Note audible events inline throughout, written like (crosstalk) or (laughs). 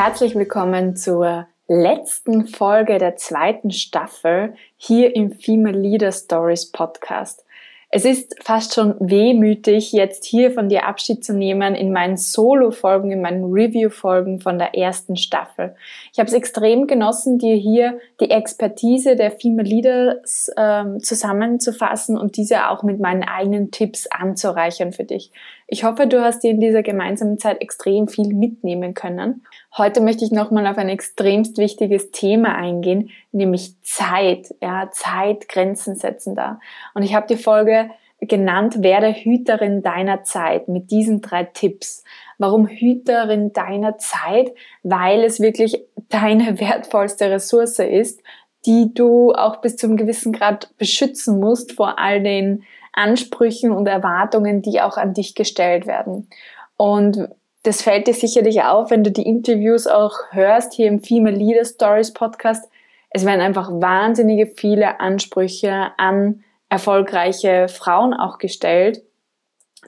Herzlich willkommen zur letzten Folge der zweiten Staffel hier im Female Leader Stories Podcast. Es ist fast schon wehmütig, jetzt hier von dir Abschied zu nehmen in meinen Solo-Folgen, in meinen Review-Folgen von der ersten Staffel. Ich habe es extrem genossen, dir hier die Expertise der Female Leaders ähm, zusammenzufassen und diese auch mit meinen eigenen Tipps anzureichern für dich. Ich hoffe, du hast dir in dieser gemeinsamen Zeit extrem viel mitnehmen können. Heute möchte ich nochmal auf ein extremst wichtiges Thema eingehen, nämlich Zeit. Ja, Zeit, Grenzen setzen da. Und ich habe die Folge genannt, werde Hüterin deiner Zeit mit diesen drei Tipps. Warum Hüterin deiner Zeit? Weil es wirklich deine (laughs) wertvollste Ressource ist, die du auch bis zum gewissen Grad beschützen musst vor all den Ansprüchen und Erwartungen, die auch an dich gestellt werden. Und das fällt dir sicherlich auf, wenn du die Interviews auch hörst hier im Female Leader Stories Podcast. Es werden einfach wahnsinnige viele Ansprüche an erfolgreiche Frauen auch gestellt,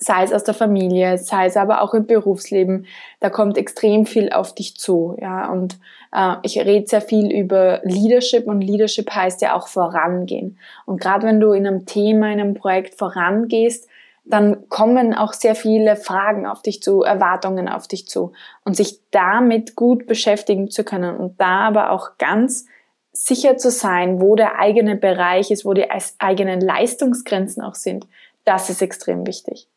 sei es aus der Familie, sei es aber auch im Berufsleben. Da kommt extrem viel auf dich zu, ja. Und äh, ich rede sehr viel über Leadership und Leadership heißt ja auch vorangehen. Und gerade wenn du in einem Thema, in einem Projekt vorangehst, dann kommen auch sehr viele Fragen auf dich zu, Erwartungen auf dich zu und sich damit gut beschäftigen zu können und da aber auch ganz sicher zu sein, wo der eigene Bereich ist, wo die eigenen Leistungsgrenzen auch sind, das ist extrem wichtig.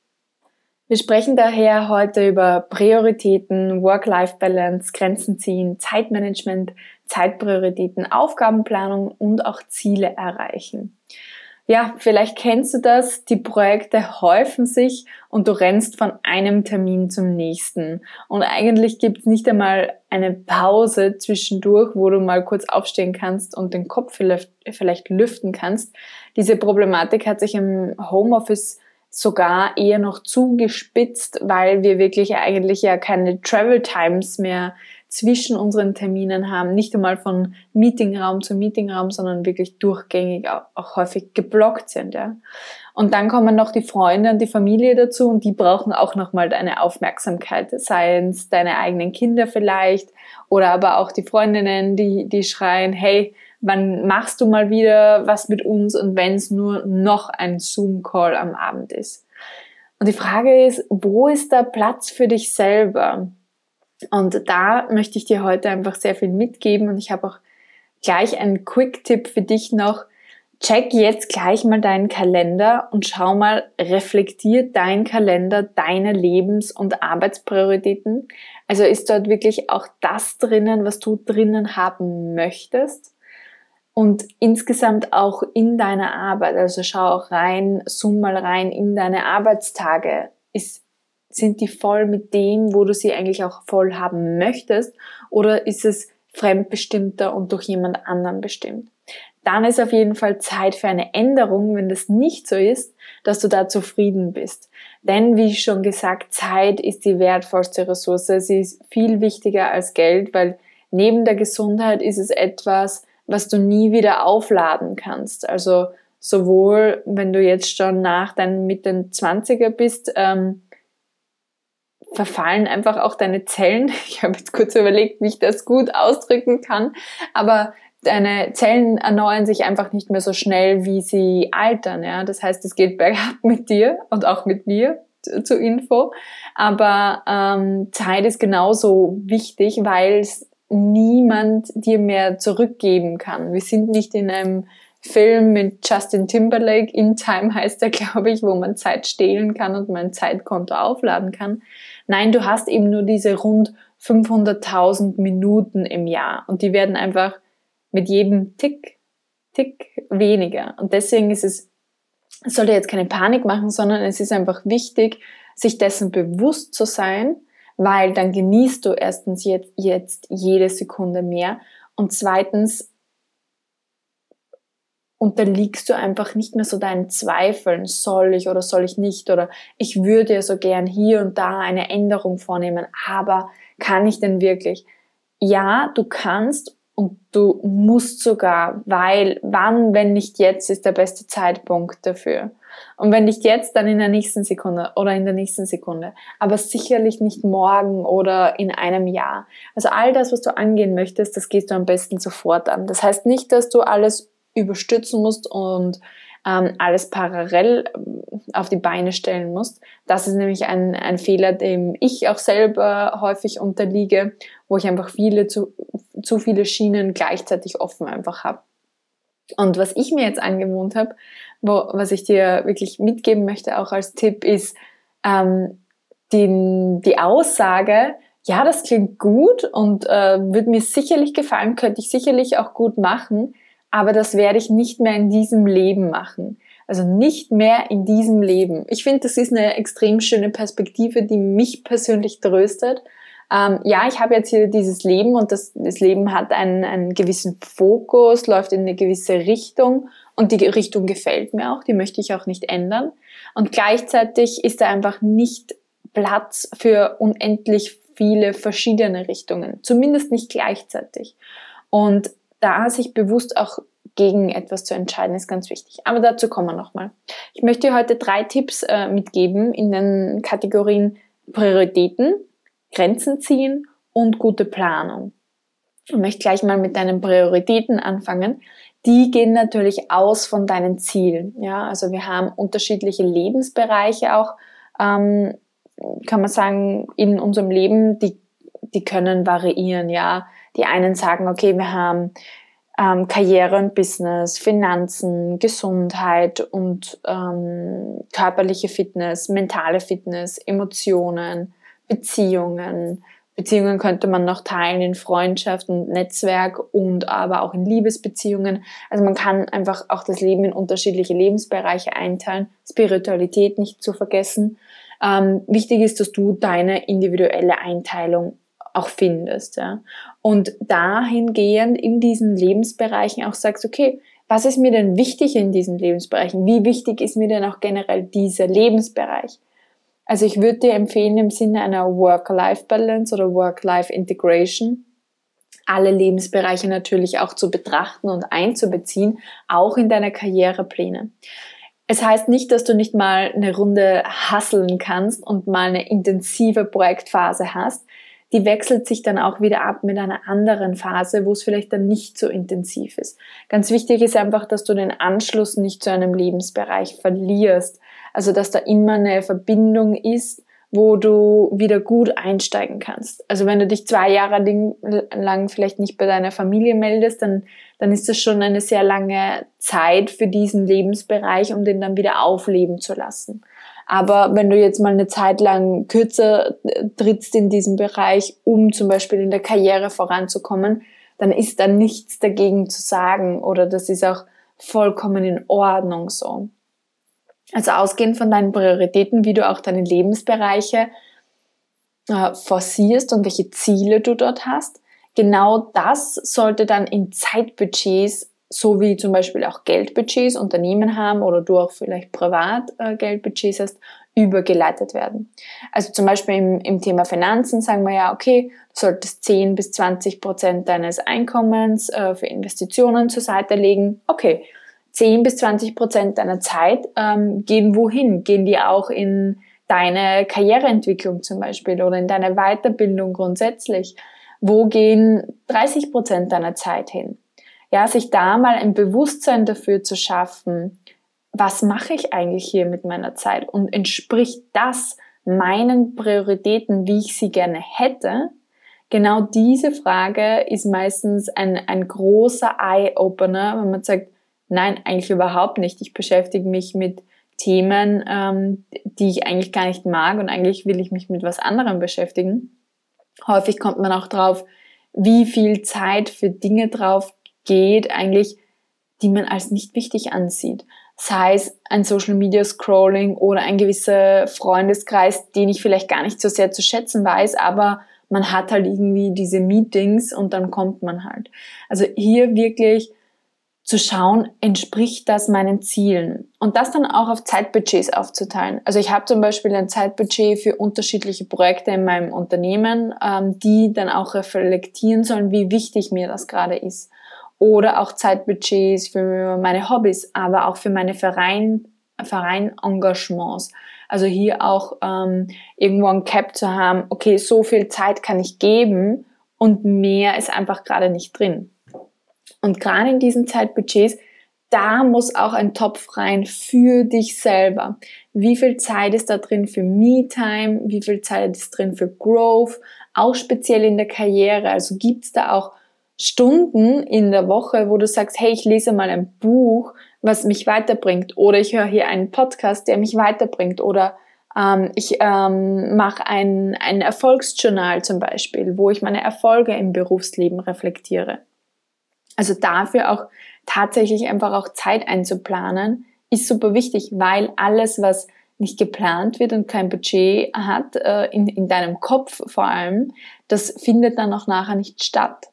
Wir sprechen daher heute über Prioritäten, Work-Life-Balance, Grenzen ziehen, Zeitmanagement, Zeitprioritäten, Aufgabenplanung und auch Ziele erreichen ja, vielleicht kennst du das, die Projekte häufen sich und du rennst von einem Termin zum nächsten. Und eigentlich gibt es nicht einmal eine Pause zwischendurch, wo du mal kurz aufstehen kannst und den Kopf vielleicht lüften kannst. Diese Problematik hat sich im Homeoffice sogar eher noch zugespitzt, weil wir wirklich eigentlich ja keine Travel Times mehr zwischen unseren Terminen haben, nicht einmal von Meetingraum zu Meetingraum, sondern wirklich durchgängig auch, häufig geblockt sind, ja. Und dann kommen noch die Freunde und die Familie dazu und die brauchen auch nochmal deine Aufmerksamkeit, seien es deine eigenen Kinder vielleicht oder aber auch die Freundinnen, die, die schreien, hey, wann machst du mal wieder was mit uns und wenn es nur noch ein Zoom-Call am Abend ist. Und die Frage ist, wo ist da Platz für dich selber? Und da möchte ich dir heute einfach sehr viel mitgeben und ich habe auch gleich einen Quick-Tipp für dich noch. Check jetzt gleich mal deinen Kalender und schau mal, reflektiert dein Kalender deine Lebens- und Arbeitsprioritäten? Also ist dort wirklich auch das drinnen, was du drinnen haben möchtest? Und insgesamt auch in deiner Arbeit, also schau auch rein, zoom mal rein in deine Arbeitstage. Ist sind die voll mit dem, wo du sie eigentlich auch voll haben möchtest? Oder ist es fremdbestimmter und durch jemand anderen bestimmt? Dann ist auf jeden Fall Zeit für eine Änderung, wenn das nicht so ist, dass du da zufrieden bist. Denn wie schon gesagt, Zeit ist die wertvollste Ressource. Sie ist viel wichtiger als Geld, weil neben der Gesundheit ist es etwas, was du nie wieder aufladen kannst. Also sowohl, wenn du jetzt schon nach deinen Mitte 20er bist, ähm, verfallen einfach auch deine Zellen. (laughs) Ich habe jetzt kurz überlegt, wie ich das gut ausdrücken kann, aber deine Zellen erneuern sich einfach nicht mehr so schnell, wie sie altern. Ja? Das heißt, es geht bergab mit dir und auch mit mir zur Info. Aber ähm, Zeit ist genauso wichtig, weil es niemand dir mehr zurückgeben kann. Wir sind nicht in einem Film mit Justin Timberlake, In Time heißt er, (laughs) glaube ich, wo man Zeit stehlen kann und mein Zeitkonto aufladen kann. Nein, du hast eben nur diese rund 500.000 Minuten im Jahr und die werden einfach mit jedem Tick, Tick weniger. Und deswegen ist es, sollte jetzt keine Panik machen, sondern es ist einfach wichtig, sich dessen bewusst zu sein, weil dann genießt du erstens jetzt, jetzt jede Sekunde mehr und zweitens unterliegst du einfach nicht mehr so deinen Zweifeln, soll ich oder soll ich nicht oder ich würde ja so gern hier und da eine Änderung vornehmen, aber kann ich denn wirklich? Ja, du kannst und du musst sogar, weil wann, wenn nicht jetzt, ist der beste Zeitpunkt dafür. Und wenn nicht jetzt, dann in der nächsten Sekunde oder in der nächsten Sekunde. Aber sicherlich nicht morgen oder in einem Jahr. Also all das, was du angehen möchtest, das gehst du am besten sofort an. Das heißt nicht, dass du alles überstützen musst und ähm, alles parallel ähm, auf die Beine stellen musst. Das ist nämlich ein, ein Fehler, dem ich auch selber häufig unterliege, wo ich einfach viele zu, zu viele Schienen gleichzeitig offen einfach habe. Und was ich mir jetzt angewohnt habe, wo, was ich dir wirklich mitgeben möchte, auch als Tipp, ist ähm, die, die Aussage, ja, das klingt gut und äh, würde mir sicherlich gefallen, könnte ich sicherlich auch gut machen, aber das werde ich nicht mehr in diesem Leben machen. Also nicht mehr in diesem Leben. Ich finde, das ist eine extrem schöne Perspektive, die mich persönlich tröstet. Ähm, ja, ich habe jetzt hier dieses Leben und das, das Leben hat einen, einen gewissen Fokus, läuft in eine gewisse Richtung und die Richtung gefällt mir auch, die möchte ich auch nicht ändern. Und gleichzeitig ist da einfach nicht Platz für unendlich viele verschiedene Richtungen, zumindest nicht gleichzeitig. Und da sich bewusst auch gegen etwas zu entscheiden, ist ganz wichtig. Aber dazu kommen wir nochmal. Ich möchte dir heute drei Tipps äh, mitgeben in den Kategorien Prioritäten, Grenzen ziehen und gute Planung. Ich möchte gleich mal mit deinen Prioritäten anfangen. Die gehen natürlich aus von deinen Zielen. Ja, also wir haben unterschiedliche Lebensbereiche auch, ähm, kann man sagen, in unserem Leben, die, die können variieren. Ja, die einen sagen, okay, wir haben ähm, Karriere und Business, Finanzen, Gesundheit und ähm, körperliche Fitness, mentale Fitness, Emotionen, Beziehungen. Beziehungen könnte man noch teilen in Freundschaft und Netzwerk und aber auch in Liebesbeziehungen. Also man kann einfach auch das Leben in unterschiedliche Lebensbereiche einteilen. Spiritualität nicht zu vergessen. Ähm, wichtig ist, dass du deine individuelle Einteilung auch findest. Ja? Und dahingehend in diesen Lebensbereichen auch sagst, okay, was ist mir denn wichtig in diesen Lebensbereichen? Wie wichtig ist mir denn auch generell dieser Lebensbereich? Also ich würde dir empfehlen, im Sinne einer Work-Life-Balance oder Work-Life-Integration, alle Lebensbereiche natürlich auch zu betrachten und einzubeziehen, auch in deine Karrierepläne. Es heißt nicht, dass du nicht mal eine Runde hasseln kannst und mal eine intensive Projektphase hast die wechselt sich dann auch wieder ab mit einer anderen Phase, wo es vielleicht dann nicht so intensiv ist. Ganz wichtig ist einfach, dass du den Anschluss nicht zu einem Lebensbereich verlierst. Also, dass da immer eine Verbindung ist, wo du wieder gut einsteigen kannst. Also wenn du dich zwei Jahre lang vielleicht nicht bei deiner Familie meldest, dann, dann ist das schon eine sehr lange Zeit für diesen Lebensbereich, um den dann wieder aufleben zu lassen. Aber wenn du jetzt mal eine Zeit lang kürzer äh, trittst in diesem Bereich, um zum Beispiel in der Karriere voranzukommen, dann ist da nichts dagegen zu sagen oder das ist auch vollkommen in Ordnung so. Also ausgehend von deinen Prioritäten, wie du auch deine Lebensbereiche äh, forcierst und welche Ziele du dort hast, genau das sollte dann in Zeitbudgets so wie zum Beispiel auch Geldbudgets Unternehmen haben oder du auch vielleicht privat äh, Geldbudgets hast, übergeleitet werden. Also zum Beispiel im, im Thema Finanzen sagen wir ja, okay, du solltest 10 bis 20 Prozent deines Einkommens äh, für Investitionen zur Seite legen. Okay, 10 bis 20 Prozent deiner Zeit ähm, gehen wohin? Gehen die auch in deine Karriereentwicklung zum Beispiel oder in deine Weiterbildung grundsätzlich? Wo gehen 30 Prozent deiner Zeit hin? ja, sich da mal ein Bewusstsein dafür zu schaffen, was mache ich eigentlich hier mit meiner Zeit und entspricht das meinen Prioritäten, wie ich sie gerne hätte? Genau diese Frage ist meistens ein, ein großer Eye-Opener, wenn man sagt, nein, eigentlich überhaupt nicht. Ich beschäftige mich mit Themen, ähm, die ich eigentlich gar nicht mag und eigentlich will ich mich mit was anderem beschäftigen. Häufig kommt man auch drauf, wie viel Zeit für Dinge drauf geht, eigentlich, die man als nicht wichtig ansieht. Sei es ein Social Media Scrolling oder ein gewisser Freundeskreis, den ich vielleicht gar nicht so sehr zu schätzen weiß, aber man hat halt irgendwie diese Meetings und dann kommt man halt. Also hier wirklich zu schauen, entspricht das meinen Zielen? Und das dann auch auf Zeitbudgets aufzuteilen. Also ich habe zum Beispiel ein Zeitbudget für unterschiedliche Projekte in meinem Unternehmen, ähm, die dann auch reflektieren sollen, wie wichtig mir das gerade ist oder auch Zeitbudgets für meine Hobbys, aber auch für meine Verein, Verein-Engagements. Also hier auch ähm, irgendwo ein Cap zu haben, okay, so viel Zeit kann ich geben und mehr ist einfach gerade nicht drin. Und gerade in diesen Zeitbudgets, da muss auch ein Topf rein für dich selber. Wie viel Zeit ist da drin für Me-Time? Wie viel Zeit ist drin für Growth? Auch speziell in der Karriere. Also gibt es da auch Stunden in der Woche, wo du sagst, hey, ich lese mal ein Buch, was mich weiterbringt. Oder ich höre hier einen Podcast, der mich weiterbringt. Oder ähm, ich ähm, mache ein, ein Erfolgsjournal zum Beispiel, wo ich meine Erfolge im Berufsleben reflektiere. Also dafür auch tatsächlich einfach auch Zeit einzuplanen, ist super wichtig, weil alles, was nicht geplant wird und kein Budget hat, äh, in, in deinem Kopf vor allem, das findet dann auch nachher nicht statt.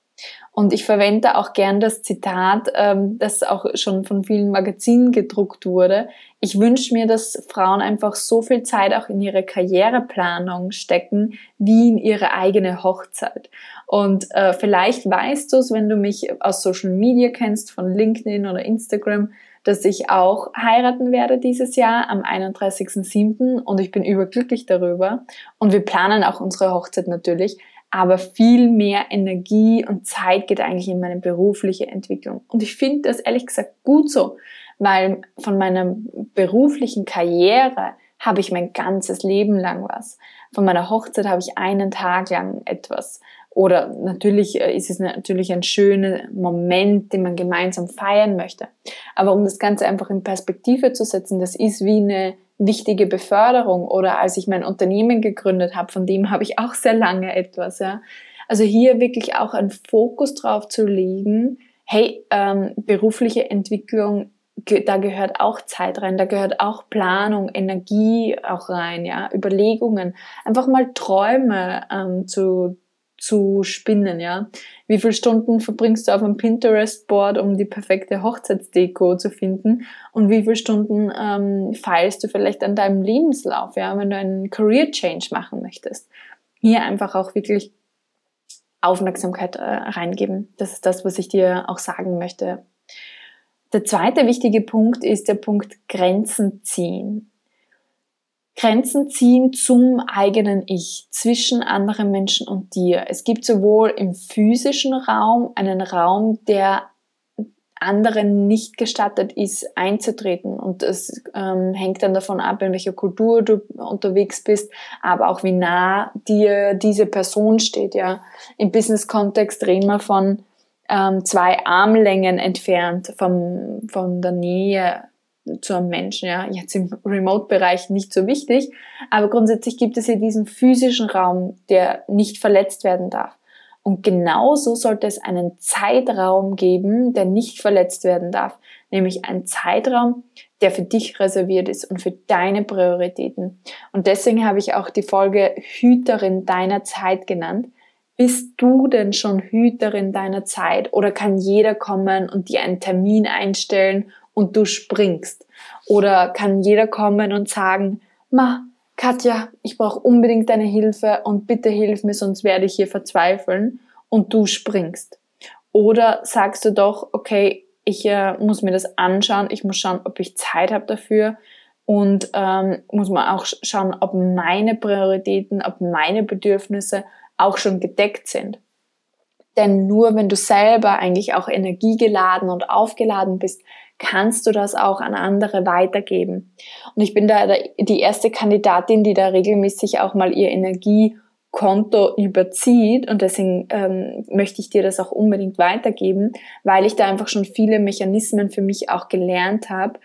Und ich verwende auch gern das Zitat, ähm, das auch schon von vielen Magazinen gedruckt wurde. Ich wünsche mir, dass Frauen einfach so viel Zeit auch in ihre Karriereplanung stecken, wie in ihre eigene Hochzeit. Und äh, vielleicht weißt du es, wenn du mich aus Social Media kennst, von LinkedIn oder Instagram, dass ich auch heiraten werde dieses Jahr am 31.07. und ich bin überglücklich darüber. Und wir planen auch unsere Hochzeit natürlich aber viel mehr Energie und Zeit geht eigentlich in meine berufliche Entwicklung. Und ich finde das ehrlich gesagt gut so, weil von meiner beruflichen Karriere habe ich mein ganzes Leben lang was. Von meiner Hochzeit habe ich einen Tag lang etwas. Oder natürlich äh, ist es natürlich ein schöner Moment, den man gemeinsam feiern möchte. Aber um das Ganze einfach in Perspektive zu setzen, das ist wie eine wichtige Beförderung oder als ich mein Unternehmen gegründet habe, von dem habe ich auch sehr lange etwas. Ja. Also hier wirklich auch einen Fokus drauf zu legen, hey, ähm, berufliche Entwicklung, da gehört auch Zeit rein, da gehört auch Planung, Energie auch rein, ja, Überlegungen, einfach mal Träume ähm, zu zu spinnen, ja. Wie viele Stunden verbringst du auf einem Pinterest-Board, um die perfekte Hochzeitsdeko zu finden? Und wie viele Stunden ähm, feilst du vielleicht an deinem Lebenslauf, ja, wenn du einen Career Change machen möchtest? Hier einfach auch wirklich Aufmerksamkeit äh, reingeben. Das ist das, was ich dir auch sagen möchte. Der zweite wichtige Punkt ist der Punkt Grenzen ziehen. Grenzen ziehen zum eigenen Ich, zwischen anderen Menschen und dir. Es gibt sowohl im physischen Raum einen Raum, der anderen nicht gestattet ist, einzutreten. Und es ähm, hängt dann davon ab, in welcher Kultur du unterwegs bist, aber auch wie nah dir diese Person steht. Ja, Im Business-Kontext reden wir von ähm, zwei Armlängen entfernt vom, von der Nähe zu einem Menschen, ja, jetzt im Remote-Bereich nicht so wichtig, aber grundsätzlich gibt es hier diesen physischen Raum, der nicht verletzt werden darf. Und genauso sollte es einen Zeitraum geben, der nicht verletzt werden darf, nämlich ein Zeitraum, der für dich reserviert ist und für deine Prioritäten. Und deswegen habe ich auch die Folge Hüterin deiner Zeit genannt. Bist du denn schon Hüterin deiner Zeit oder kann jeder kommen und dir einen Termin einstellen und du springst. Oder kann jeder kommen und sagen, Ma, Katja, ich brauche unbedingt deine Hilfe und bitte hilf mir, sonst werde ich hier verzweifeln und du springst. Oder sagst du doch, okay, ich äh, muss mir das anschauen, ich muss schauen, ob ich Zeit habe dafür und ähm, muss man auch schauen, ob meine Prioritäten, ob meine Bedürfnisse auch schon gedeckt sind. Denn nur wenn du selber eigentlich auch energiegeladen und aufgeladen bist, kannst du das auch an andere weitergeben. Und ich bin da die erste Kandidatin, die da regelmäßig auch mal ihr Energiekonto überzieht und deswegen ähm, möchte ich dir das auch unbedingt weitergeben, weil ich da einfach schon viele Mechanismen für mich auch gelernt habe,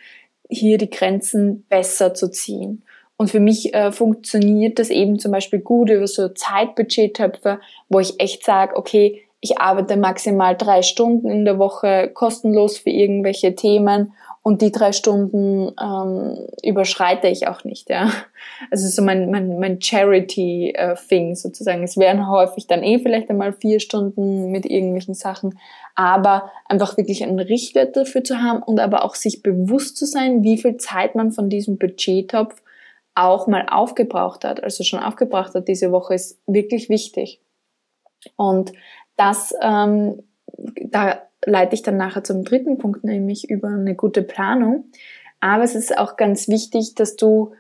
hier die Grenzen besser zu ziehen. Und für mich äh, funktioniert das eben zum Beispiel gut über so Zeitbudgettöpfe, wo ich echt sage, okay, ich arbeite maximal drei Stunden in der Woche kostenlos für irgendwelche Themen und die drei Stunden ähm, überschreite ich auch nicht, ja. Also so mein, mein, mein Charity-Thing äh, sozusagen. Es wären häufig dann eh vielleicht einmal vier Stunden mit irgendwelchen Sachen, aber einfach wirklich einen Richtwert dafür zu haben und aber auch sich bewusst zu sein, wie viel Zeit man von diesem Budgettopf auch mal aufgebraucht hat, also schon aufgebraucht hat diese Woche, ist wirklich wichtig. Und das, ähm, da leite ich dann nachher zum dritten Punkt, nämlich über eine gute Planung. Aber es ist auch ganz wichtig, dass du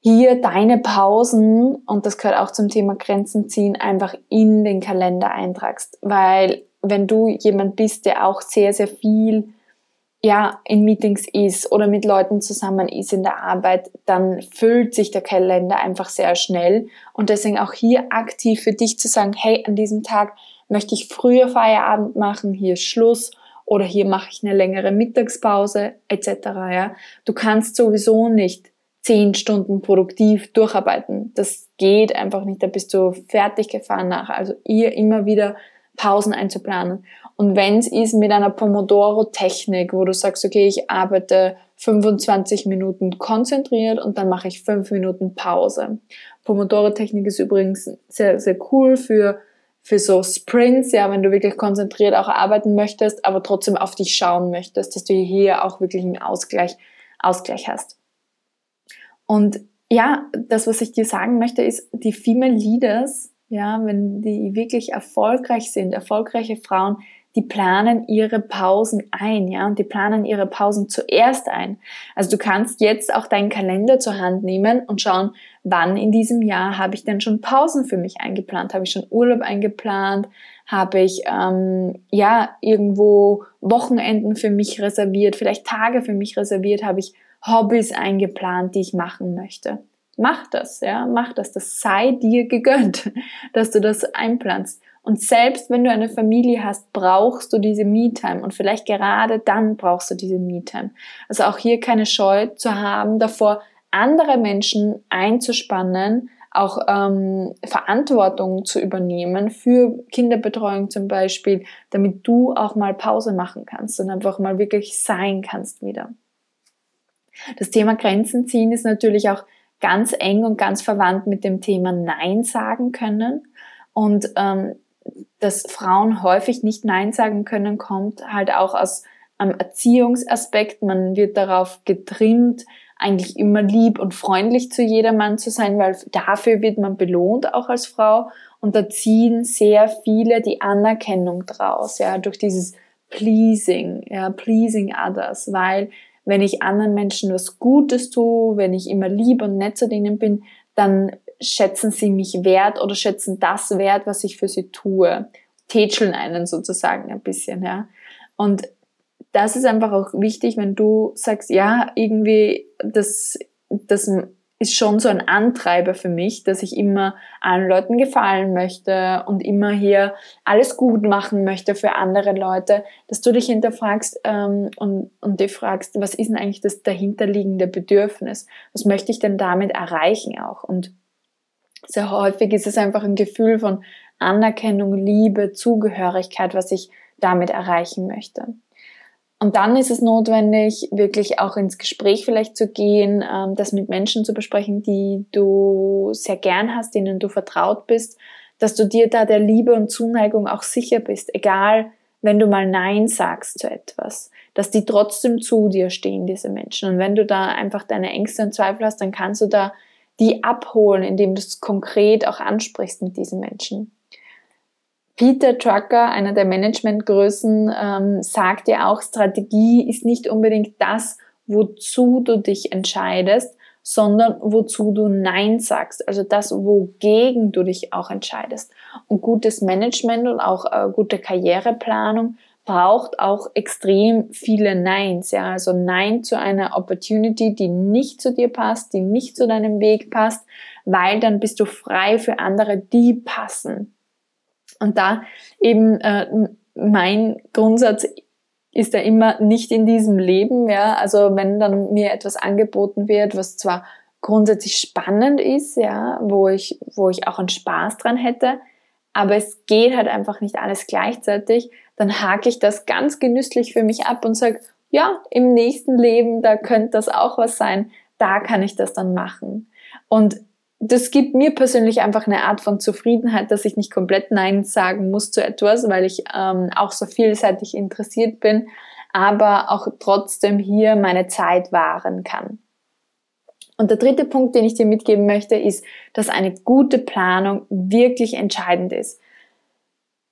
hier deine Pausen, und das gehört auch zum Thema Grenzen ziehen, einfach in den Kalender eintragst. Weil wenn du jemand bist, der auch sehr, sehr viel ja, in Meetings ist oder mit Leuten zusammen ist in der Arbeit, dann füllt sich der Kalender einfach sehr schnell. Und deswegen auch hier aktiv für dich zu sagen, hey, an diesem Tag möchte ich früher Feierabend machen, hier ist Schluss oder hier mache ich eine längere Mittagspause etc. Ja. Du kannst sowieso nicht zehn Stunden produktiv durcharbeiten. Das geht einfach nicht, da bist du fertig gefahren nach. Also ihr immer wieder Pausen einzuplanen. Und wenn es ist mit einer Pomodoro-Technik, wo du sagst, okay, ich arbeite 25 Minuten konzentriert und dann mache ich 5 Minuten Pause. Pomodoro-Technik ist übrigens sehr, sehr cool für, für so Sprints, ja, wenn du wirklich konzentriert auch arbeiten möchtest, aber trotzdem auf dich schauen möchtest, dass du hier auch wirklich einen Ausgleich, Ausgleich hast. Und ja, das, was ich dir sagen möchte, ist, die Female Leaders, ja, wenn die wirklich erfolgreich sind, erfolgreiche Frauen, die planen ihre Pausen ein, ja, und die planen ihre Pausen zuerst ein. Also du kannst jetzt auch deinen Kalender zur Hand nehmen und schauen, wann in diesem Jahr habe ich denn schon Pausen für mich eingeplant? Habe ich schon Urlaub eingeplant? Habe ich ähm, ja irgendwo Wochenenden für mich reserviert? Vielleicht Tage für mich reserviert? Habe ich Hobbys eingeplant, die ich machen möchte? Mach das, ja, mach das. Das sei dir gegönnt, (laughs) dass du das einplanst. Und selbst wenn du eine Familie hast, brauchst du diese Me-Time und vielleicht gerade dann brauchst du diese Me-Time. Also auch hier keine Scheu zu haben, davor andere Menschen einzuspannen, auch ähm, Verantwortung zu übernehmen für Kinderbetreuung zum Beispiel, damit du auch mal Pause machen kannst und einfach mal wirklich sein kannst wieder. Das Thema Grenzen ziehen ist natürlich auch ganz eng und ganz verwandt mit dem Thema Nein sagen können. Und ähm, dass Frauen häufig nicht Nein sagen können, kommt halt auch aus einem Erziehungsaspekt. Man wird darauf getrimmt, eigentlich immer lieb und freundlich zu jedermann zu sein, weil dafür wird man belohnt, auch als Frau. Und da ziehen sehr viele die Anerkennung draus, ja, durch dieses Pleasing, ja, pleasing others, weil wenn ich anderen Menschen was Gutes tue, wenn ich immer lieb und nett zu denen bin, dann schätzen sie mich wert oder schätzen das wert, was ich für sie tue. Tätscheln einen sozusagen ein bisschen, ja. Und das ist einfach auch wichtig, wenn du sagst, ja, irgendwie, das, das ist schon so ein Antreiber für mich, dass ich immer allen Leuten gefallen möchte und immer hier alles gut machen möchte für andere Leute, dass du dich hinterfragst ähm, und, und dich fragst, was ist denn eigentlich das dahinterliegende Bedürfnis? Was möchte ich denn damit erreichen auch? Und sehr häufig ist es einfach ein Gefühl von Anerkennung, Liebe, Zugehörigkeit, was ich damit erreichen möchte. Und dann ist es notwendig, wirklich auch ins Gespräch vielleicht zu gehen, ähm, das mit Menschen zu besprechen, die du sehr gern hast, denen du vertraut bist, dass du dir da der Liebe und Zuneigung auch sicher bist, egal wenn du mal Nein sagst zu etwas, dass die trotzdem zu dir stehen, diese Menschen. Und wenn du da einfach deine Ängste und Zweifel hast, dann kannst du da die abholen, indem du es konkret auch ansprichst mit diesen Menschen. Peter Drucker, einer der Managementgrößen, ähm, sagt ja auch, Strategie ist nicht unbedingt das, wozu du dich entscheidest, sondern wozu du Nein sagst. Also das, wogegen du dich auch entscheidest. Und gutes Management und auch äh, gute Karriereplanung braucht auch extrem viele Neins. Ja, also Nein zu einer Opportunity, die nicht zu dir passt, die nicht zu deinem Weg passt, weil dann bist du frei für andere, die passen. Und da eben äh, mein Grundsatz ist ja immer nicht in diesem Leben, ja. Also wenn dann mir etwas angeboten wird, was zwar grundsätzlich spannend ist, ja, wo ich, wo ich auch einen Spaß dran hätte, aber es geht halt einfach nicht alles gleichzeitig, dann hake ich das ganz genüsslich für mich ab und sage, ja, im nächsten Leben, da könnte das auch was sein, da kann ich das dann machen. Und das gibt mir persönlich einfach eine Art von Zufriedenheit, dass ich nicht komplett Nein sagen muss zu etwas, weil ich ähm, auch so vielseitig interessiert bin, aber auch trotzdem hier meine Zeit wahren kann. Und der dritte Punkt, den ich dir mitgeben möchte, ist, dass eine gute Planung wirklich entscheidend ist.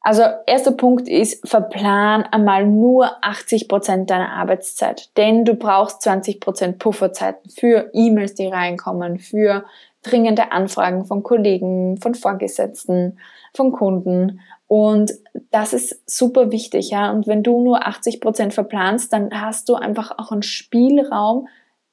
Also erster Punkt ist, verplan einmal nur 80 Prozent deiner Arbeitszeit, denn du brauchst 20 Prozent Pufferzeiten für E-Mails, die reinkommen, für dringende Anfragen von Kollegen, von Vorgesetzten, von Kunden. Und das ist super wichtig, ja. Und wenn du nur 80 Prozent verplanst, dann hast du einfach auch einen Spielraum,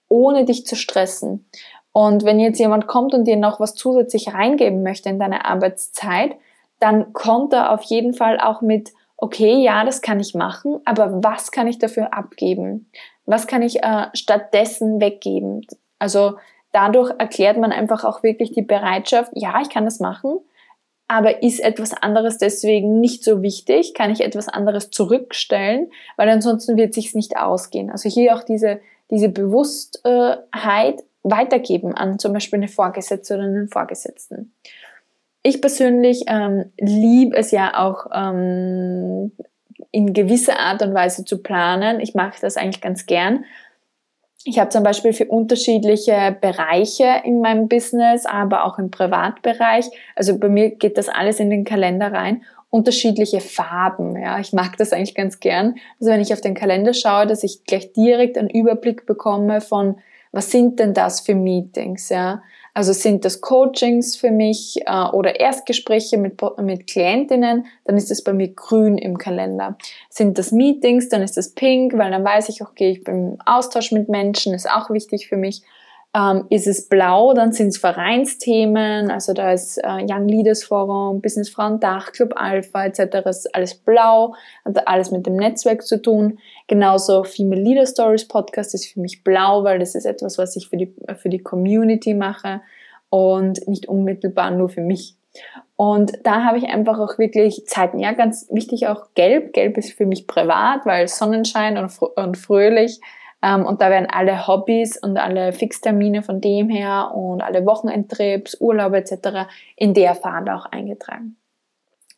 ohne dich zu stressen. Und wenn jetzt jemand kommt und dir noch was zusätzlich reingeben möchte in deine Arbeitszeit, dann kommt er auf jeden Fall auch mit, okay, ja, das kann ich machen, aber was kann ich dafür abgeben? Was kann ich äh, stattdessen weggeben? Also dadurch erklärt man einfach auch wirklich die Bereitschaft, ja, ich kann das machen, aber ist etwas anderes deswegen nicht so wichtig? Kann ich etwas anderes zurückstellen? Weil ansonsten wird sich's nicht ausgehen. Also hier auch diese, diese Bewusstheit weitergeben an zum Beispiel eine Vorgesetzte oder einen Vorgesetzten ich persönlich ähm, liebe es ja auch ähm, in gewisser Art und Weise zu planen. Ich mache das eigentlich ganz gern. Ich habe zum Beispiel für unterschiedliche Bereiche in meinem Business, aber auch im Privatbereich, also bei mir geht das alles in den Kalender rein, unterschiedliche Farben. Ja, ich mag das eigentlich ganz gern. Also wenn ich auf den Kalender schaue, dass ich gleich direkt einen Überblick bekomme von, was sind denn das für Meetings? Ja, also sind das Coachings für mich äh, oder Erstgespräche mit, mit Klientinnen, dann ist es bei mir grün im Kalender. Sind das Meetings, dann ist das pink, weil dann weiß ich, okay, ich bin im Austausch mit Menschen, ist auch wichtig für mich. Ähm, ist es blau, dann sind es Vereinsthemen, also da ist äh, Young Leaders Forum, Business Frauen Dach, Club Alpha etc. ist alles blau, hat alles mit dem Netzwerk zu tun. Genauso Female Leader Stories Podcast ist für mich blau, weil das ist etwas, was ich für die, für die Community mache und nicht unmittelbar nur für mich. Und da habe ich einfach auch wirklich Zeiten. Ja, ganz wichtig auch gelb. Gelb ist für mich privat, weil Sonnenschein und, und fröhlich. Ähm, und da werden alle Hobbys und alle Fixtermine von dem her und alle Wochenendtrips, Urlaube etc. in der Farbe auch eingetragen.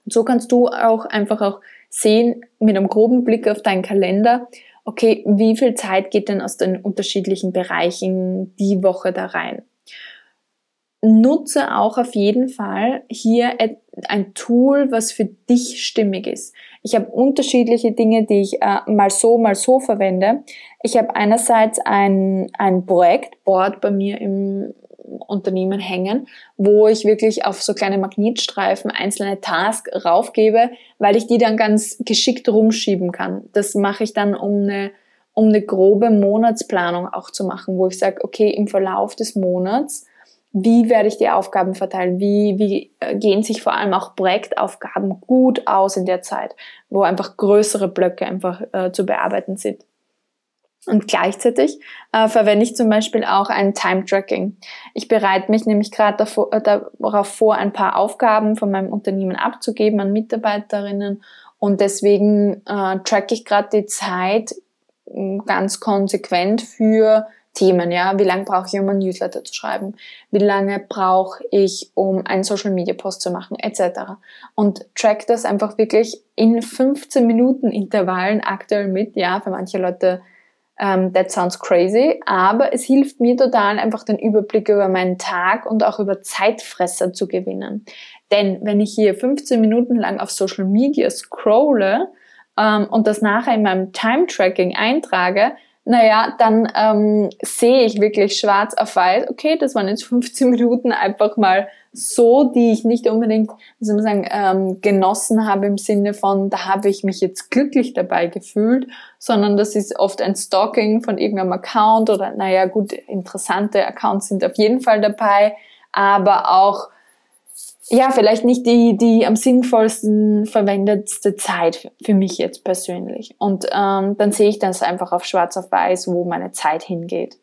Und so kannst du auch einfach auch sehen mit einem groben Blick auf deinen Kalender, okay, wie viel Zeit geht denn aus den unterschiedlichen Bereichen die Woche da rein? Nutze auch auf jeden Fall hier ein Tool, was für dich stimmig ist. Ich habe unterschiedliche Dinge, die ich äh, mal so, mal so verwende. Ich habe einerseits ein, ein Projektboard bei mir im Unternehmen hängen, wo ich wirklich auf so kleine Magnetstreifen einzelne Tasks raufgebe, weil ich die dann ganz geschickt rumschieben kann. Das mache ich dann, um eine, um eine grobe Monatsplanung auch zu machen, wo ich sage, okay, im Verlauf des Monats wie werde ich die Aufgaben verteilen, wie, wie äh, gehen sich vor allem auch Projektaufgaben gut aus in der Zeit, wo einfach größere Blöcke einfach äh, zu bearbeiten sind. Und gleichzeitig äh, verwende ich zum Beispiel auch ein Time-Tracking. Ich bereite mich nämlich gerade äh, darauf vor, ein paar Aufgaben von meinem Unternehmen abzugeben an Mitarbeiterinnen. Und deswegen äh, track ich gerade die Zeit ganz konsequent für Themen, ja. Wie lange brauche ich, um ein Newsletter zu schreiben? Wie lange brauche ich, um einen Social Media Post zu machen, etc. Und track das einfach wirklich in 15 Minuten Intervallen aktuell mit, ja. Für manche Leute, ähm, that sounds crazy, aber es hilft mir total, einfach den Überblick über meinen Tag und auch über Zeitfresser zu gewinnen. Denn wenn ich hier 15 Minuten lang auf Social Media scrolle, ähm, und das nachher in meinem Time-Tracking eintrage, naja, dann ähm, sehe ich wirklich schwarz auf weiß, okay, das waren jetzt 15 (laughs) Minuten einfach mal so, die ich nicht unbedingt, wie soll man sagen, ähm, genossen habe im Sinne von, da habe ich mich jetzt glücklich dabei gefühlt, sondern das ist oft ein Stalking von irgendeinem Account oder, naja, gut, interessante Accounts sind auf jeden Fall dabei, aber auch ja, vielleicht nicht die, die am sinnvollsten verwendetste Zeit für mich jetzt persönlich. Und ähm, dann sehe ich das einfach auf schwarz auf weiß, wo meine Zeit hingeht.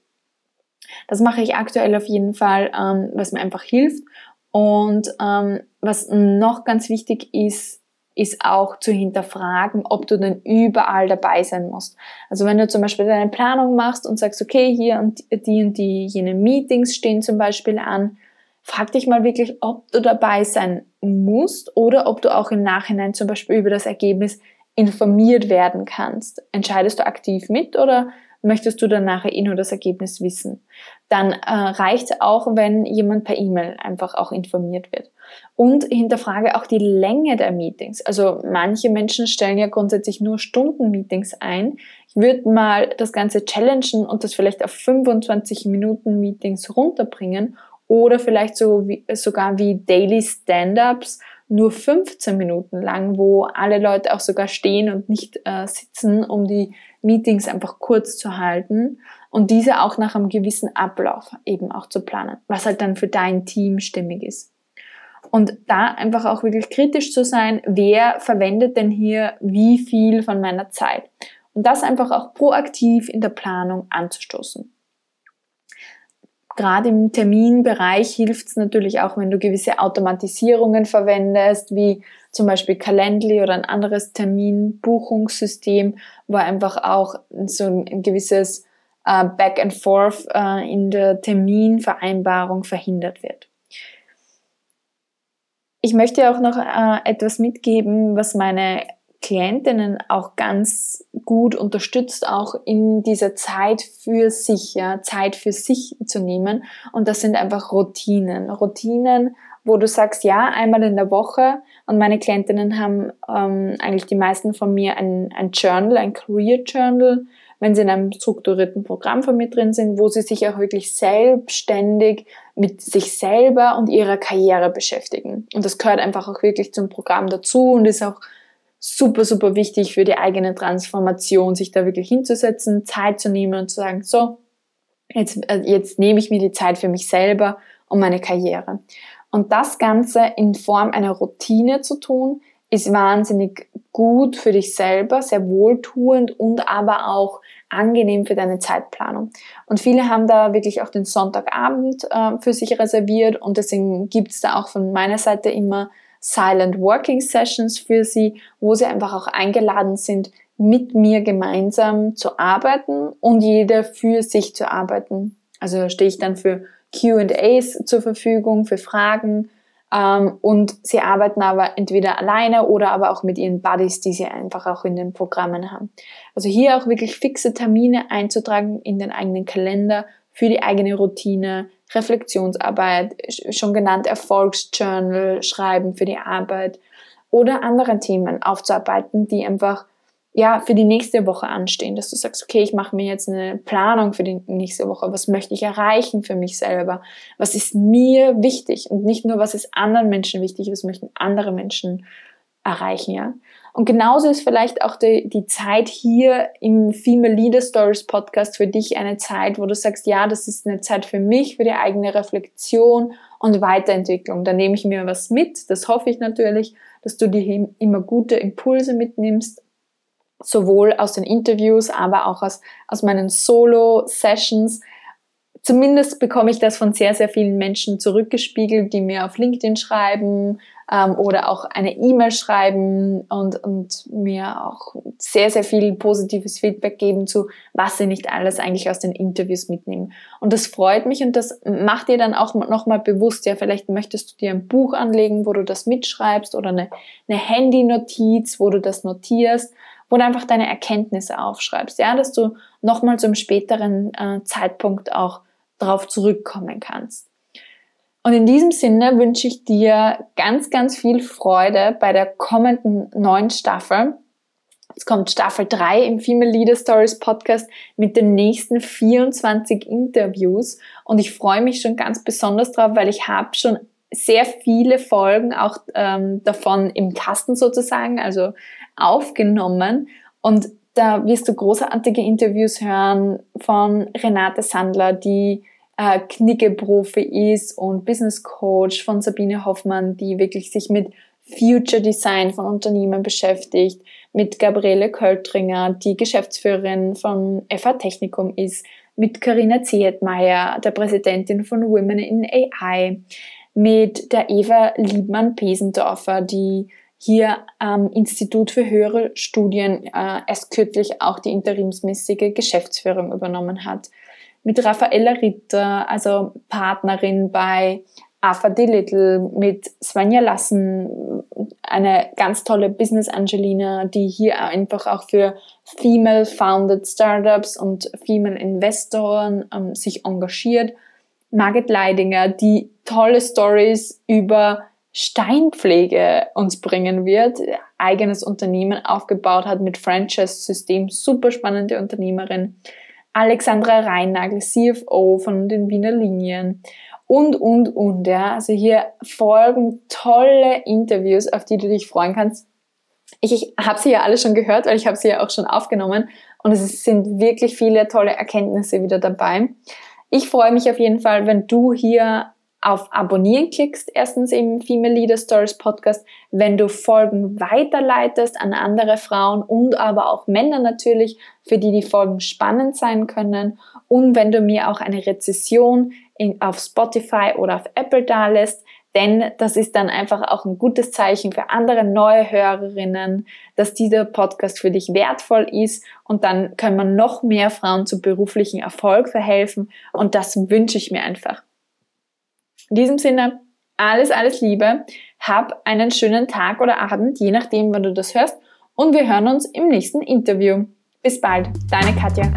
Das mache ich aktuell auf jeden Fall, ähm, was mir einfach hilft. Und ähm, was noch ganz wichtig ist, ist auch zu hinterfragen, ob du denn überall dabei sein musst. Also wenn du zum Beispiel deine Planung machst und sagst, okay, hier und die und die jene Meetings stehen zum Beispiel an, frag dich mal wirklich, ob du dabei sein musst oder ob du auch im Nachhinein zum Beispiel über das Ergebnis informiert werden kannst. Entscheidest du aktiv mit oder möchtest du dann nachher eh nur das Ergebnis wissen? Dann äh, reicht es auch, wenn jemand per E-Mail einfach auch informiert wird. Und hinterfrage auch die Länge der Meetings. Also manche Menschen stellen ja grundsätzlich nur Stunden-Meetings ein. Ich würde mal das Ganze challengen und das vielleicht auf 25 Minuten Meetings runterbringen oder vielleicht so wie, sogar wie Daily Stand-ups, nur 15 Minuten lang, wo alle Leute auch sogar stehen und nicht äh, sitzen, um die Meetings einfach kurz zu halten und diese auch nach einem gewissen Ablauf eben auch zu planen, was halt dann für dein Team stimmig ist. Und da einfach auch wirklich kritisch zu sein, wer verwendet denn hier wie viel von meiner Zeit? Und das einfach auch proaktiv in der Planung anzustoßen gerade im Terminbereich hilft es natürlich auch, wenn du gewisse Automatisierungen verwendest, wie zum Beispiel Calendly oder ein anderes Terminbuchungssystem, wo einfach auch so ein gewisses äh, Back and Forth äh, in der Terminvereinbarung verhindert wird. Ich möchte auch noch äh, etwas mitgeben, was meine Klientinnen auch ganz gut unterstützt, auch in dieser Zeit für sich, ja, Zeit für sich zu nehmen. Und das sind einfach Routinen. Routinen, wo du sagst, ja, einmal in der Woche. Und meine Klientinnen haben ähm, eigentlich die meisten von mir ein, ein Journal, ein Career Journal, wenn sie in einem strukturierten Programm von mir drin sind, wo sie sich auch wirklich selbstständig mit sich selber und ihrer Karriere beschäftigen. Und das gehört einfach auch wirklich zum Programm dazu und ist auch super, super wichtig für die eigene Transformation, sich da wirklich hinzusetzen, Zeit zu nehmen und zu sagen, so, jetzt, äh, jetzt nehme ich mir die Zeit für mich selber und meine Karriere. Und das Ganze in Form einer Routine zu tun, ist wahnsinnig gut für dich selber, sehr wohltuend und aber auch angenehm für deine Zeitplanung. Und viele haben da wirklich auch den Sonntagabend äh, für sich reserviert und deswegen gibt's da auch von meiner Seite immer Silent Working Sessions für sie, wo sie einfach auch eingeladen sind, mit mir gemeinsam zu arbeiten und jeder für sich zu arbeiten. Also stehe ich dann für QAs zur Verfügung, für Fragen. Ähm, und sie arbeiten aber entweder alleine oder aber auch mit ihren Buddies, die sie einfach auch in den Programmen haben. Also hier auch wirklich fixe Termine einzutragen in den eigenen Kalender für die eigene Routine, Reflexionsarbeit, schon genannt Erfolgsjournal schreiben für die Arbeit oder andere Themen aufzuarbeiten, die einfach ja für die nächste Woche anstehen, dass du sagst, okay, ich mache mir jetzt eine Planung für die nächste Woche, was möchte ich erreichen für mich selber, was ist mir wichtig? Und nicht nur was ist anderen Menschen wichtig, was möchten andere Menschen erreichen, ja. Und genauso ist vielleicht auch die, die Zeit hier im Female Leader Stories Podcast für dich eine Zeit, wo du sagst, ja, das ist eine Zeit für mich, für die eigene Reflexion und Weiterentwicklung. Da nehme ich mir was mit. Das hoffe ich natürlich, dass du dir immer gute Impulse mitnimmst, sowohl aus den Interviews, aber auch aus, aus meinen Solo-Sessions. Zumindest bekomme ich das von sehr, sehr vielen Menschen zurückgespiegelt, die mir auf LinkedIn schreiben, ähm, oder auch eine E-Mail schreiben und, und mir auch sehr, sehr viel positives Feedback geben zu, was sie nicht alles eigentlich aus den Interviews mitnehmen. Und das freut mich und das macht dir dann auch nochmal bewusst, ja, vielleicht möchtest du dir ein Buch anlegen, wo du das mitschreibst oder eine, eine Handy-Notiz, wo du das notierst wo du einfach deine Erkenntnisse aufschreibst, ja, dass du nochmal zum späteren äh, Zeitpunkt auch darauf zurückkommen kannst. Und in diesem Sinne wünsche ich dir ganz, ganz viel Freude bei der kommenden neuen Staffel. Es kommt Staffel 3 im Female Leader Stories Podcast mit den nächsten 24 Interviews. Und ich freue mich schon ganz besonders drauf, weil ich habe schon sehr viele Folgen auch ähm, davon im Kasten sozusagen, also aufgenommen. Und da wirst du großartige Interviews hören von Renate Sandler, die äh, Knicke-Profi ist und Business Coach von Sabine Hoffmann, die wirklich sich mit Future Design von Unternehmen beschäftigt, mit Gabriele Költringer, die Geschäftsführerin von FH Technikum ist, mit Karina Zehetmeier, der Präsidentin von Women in AI, mit der Eva Liebmann-Pesendorfer, die hier am Institut für höhere Studien äh, erst kürzlich auch die interimsmäßige Geschäftsführung übernommen hat mit Raffaella Ritter, also Partnerin bei Alpha Little, mit Svenja Lassen, eine ganz tolle Business Angelina, die hier einfach auch für Female Founded Startups und Female Investoren ähm, sich engagiert. Margit Leidinger, die tolle Stories über Steinpflege uns bringen wird, eigenes Unternehmen aufgebaut hat mit Franchise-System, super spannende Unternehmerin. Alexandra Reinnagel, CFO von den Wiener Linien und, und, und. Ja. Also hier folgen tolle Interviews, auf die du dich freuen kannst. Ich, ich habe sie ja alle schon gehört, weil ich habe sie ja auch schon aufgenommen und es sind wirklich viele tolle Erkenntnisse wieder dabei. Ich freue mich auf jeden Fall, wenn du hier auf Abonnieren klickst, erstens im Female Leader Stories Podcast, wenn du Folgen weiterleitest an andere Frauen und aber auch Männer natürlich, für die die Folgen spannend sein können. Und wenn du mir auch eine Rezession in, auf Spotify oder auf Apple dalässt, denn das ist dann einfach auch ein gutes Zeichen für andere neue Hörerinnen, dass dieser Podcast für dich wertvoll ist. Und dann können wir noch mehr Frauen zu beruflichen Erfolg verhelfen. Und das wünsche ich mir einfach. In diesem Sinne, alles, alles Liebe, hab einen schönen Tag oder Abend, je nachdem, wann du das hörst und wir hören uns im nächsten Interview. Bis bald, deine Katja.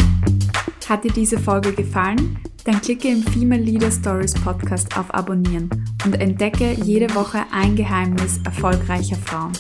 Hat dir diese Folge gefallen? Dann klicke im Female Leader Stories Podcast auf Abonnieren und entdecke jede Woche ein Geheimnis erfolgreicher Frauen.